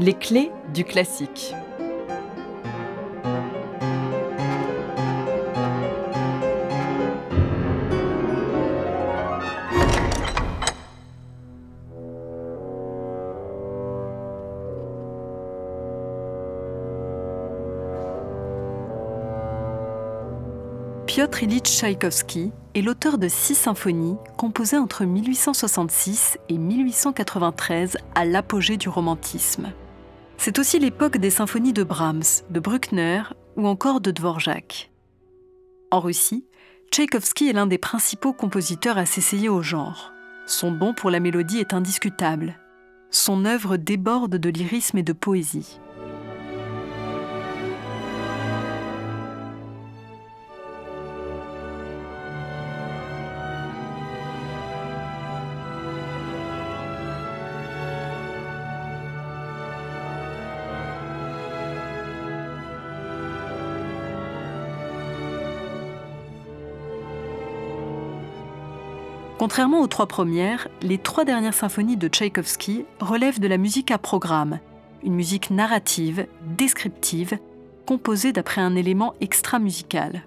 Les clés du classique. Piotr Ilyich Tchaïkovski est l'auteur de six symphonies composées entre 1866 et 1893 à l'apogée du romantisme. C'est aussi l'époque des symphonies de Brahms, de Bruckner ou encore de Dvorak. En Russie, Tchaïkovski est l'un des principaux compositeurs à s'essayer au genre. Son don pour la mélodie est indiscutable. Son œuvre déborde de lyrisme et de poésie. Contrairement aux trois premières, les trois dernières symphonies de Tchaïkovski relèvent de la musique à programme, une musique narrative, descriptive, composée d'après un élément extra-musical.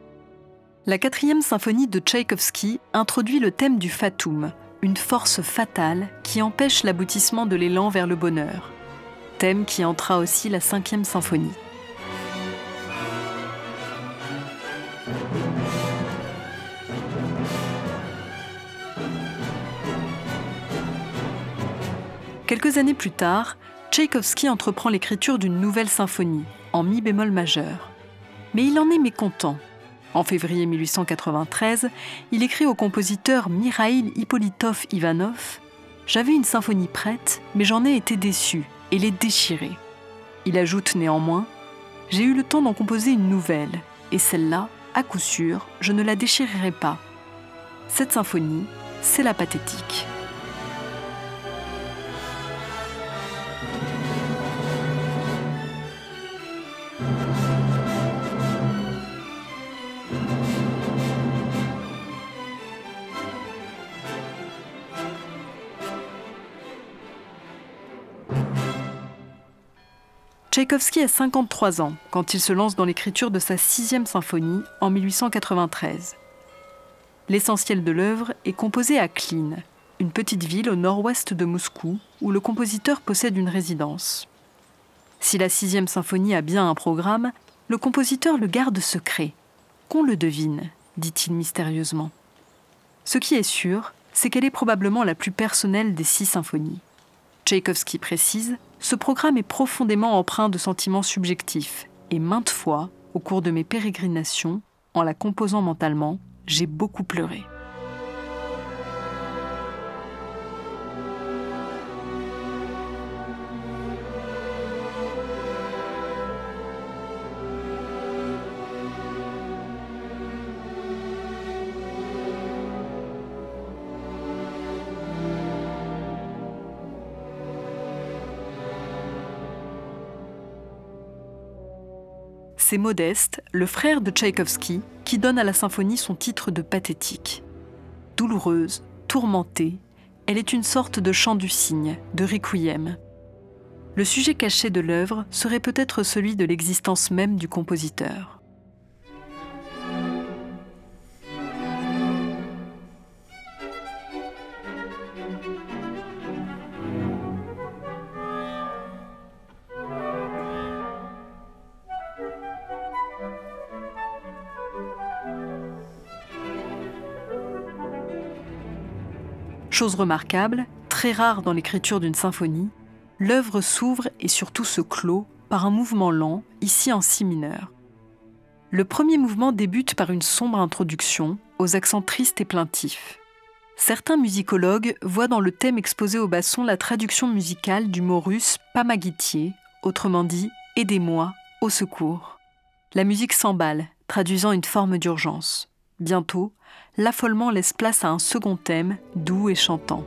La quatrième symphonie de Tchaïkovski introduit le thème du fatum, une force fatale qui empêche l'aboutissement de l'élan vers le bonheur. Thème qui entra aussi la cinquième symphonie. Quelques années plus tard, Tchaïkovski entreprend l'écriture d'une nouvelle symphonie, en mi bémol majeur. Mais il en est mécontent. En février 1893, il écrit au compositeur Mikhail Hippolytov Ivanov J'avais une symphonie prête, mais j'en ai été déçu et l'ai déchirée. Il ajoute néanmoins J'ai eu le temps d'en composer une nouvelle, et celle-là, à coup sûr, je ne la déchirerai pas. Cette symphonie, c'est la pathétique. Tchaïkovski a 53 ans quand il se lance dans l'écriture de sa sixième symphonie en 1893. L'essentiel de l'œuvre est composé à Klin, une petite ville au nord-ouest de Moscou où le compositeur possède une résidence. Si la sixième symphonie a bien un programme, le compositeur le garde secret. Qu'on le devine, dit-il mystérieusement. Ce qui est sûr, c'est qu'elle est probablement la plus personnelle des six symphonies. Tchaïkovski précise ce programme est profondément empreint de sentiments subjectifs, et maintes fois, au cours de mes pérégrinations, en la composant mentalement, j'ai beaucoup pleuré. C'est Modeste, le frère de Tchaïkovski, qui donne à la symphonie son titre de pathétique. Douloureuse, tourmentée, elle est une sorte de chant du cygne, de requiem. Le sujet caché de l'œuvre serait peut-être celui de l'existence même du compositeur. Chose remarquable, très rare dans l'écriture d'une symphonie, l'œuvre s'ouvre et surtout se clôt par un mouvement lent, ici en si mineur. Le premier mouvement débute par une sombre introduction, aux accents tristes et plaintifs. Certains musicologues voient dans le thème exposé au basson la traduction musicale du mot russe pamagitier, autrement dit Aidez-moi, au secours. La musique s'emballe, traduisant une forme d'urgence. Bientôt, l'affolement laisse place à un second thème, doux et chantant.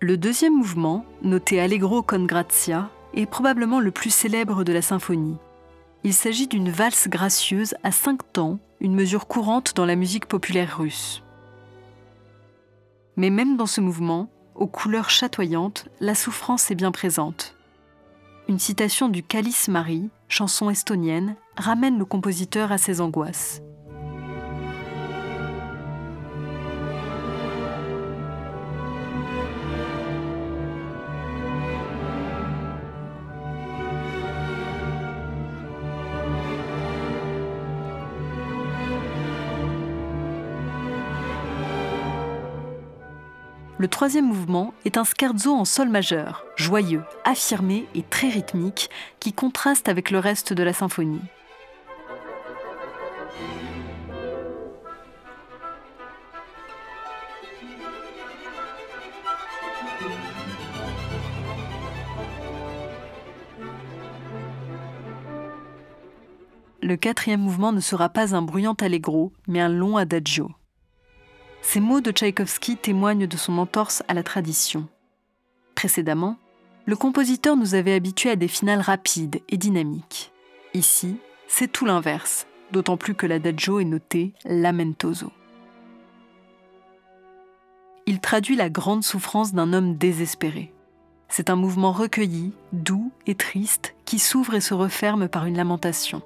Le deuxième mouvement, noté Allegro con grazia, est probablement le plus célèbre de la symphonie. Il s'agit d'une valse gracieuse à cinq temps, une mesure courante dans la musique populaire russe. Mais même dans ce mouvement, aux couleurs chatoyantes, la souffrance est bien présente. Une citation du Calice Marie, chanson estonienne, ramène le compositeur à ses angoisses. Le troisième mouvement est un scherzo en sol majeur, joyeux, affirmé et très rythmique, qui contraste avec le reste de la symphonie. Le quatrième mouvement ne sera pas un bruyant allegro, mais un long adagio. Ces mots de Tchaïkovski témoignent de son entorse à la tradition. Précédemment, le compositeur nous avait habitués à des finales rapides et dynamiques. Ici, c'est tout l'inverse, d'autant plus que l'adagio est noté lamentoso. Il traduit la grande souffrance d'un homme désespéré. C'est un mouvement recueilli, doux et triste qui s'ouvre et se referme par une lamentation.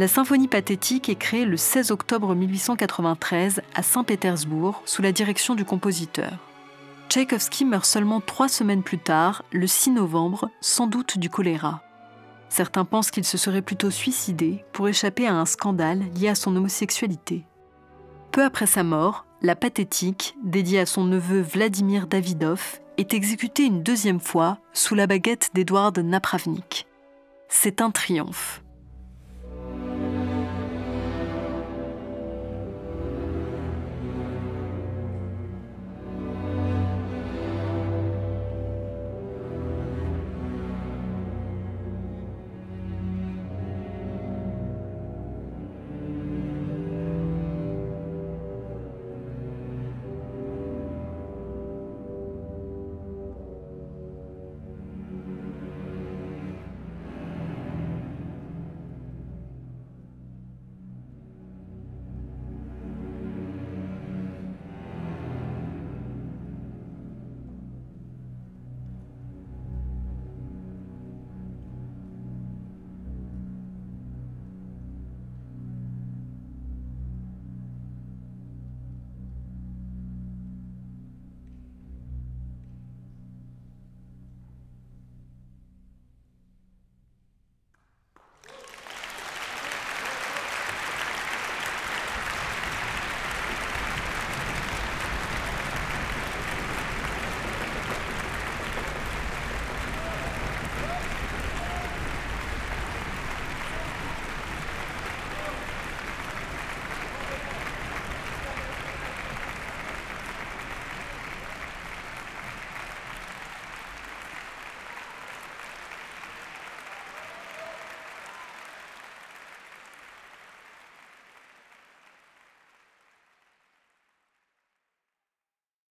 La symphonie pathétique est créée le 16 octobre 1893 à Saint-Pétersbourg sous la direction du compositeur. Tchaïkovski meurt seulement trois semaines plus tard, le 6 novembre, sans doute du choléra. Certains pensent qu'il se serait plutôt suicidé pour échapper à un scandale lié à son homosexualité. Peu après sa mort, la pathétique, dédiée à son neveu Vladimir Davidov, est exécutée une deuxième fois sous la baguette d'Edouard Napravnik. C'est un triomphe.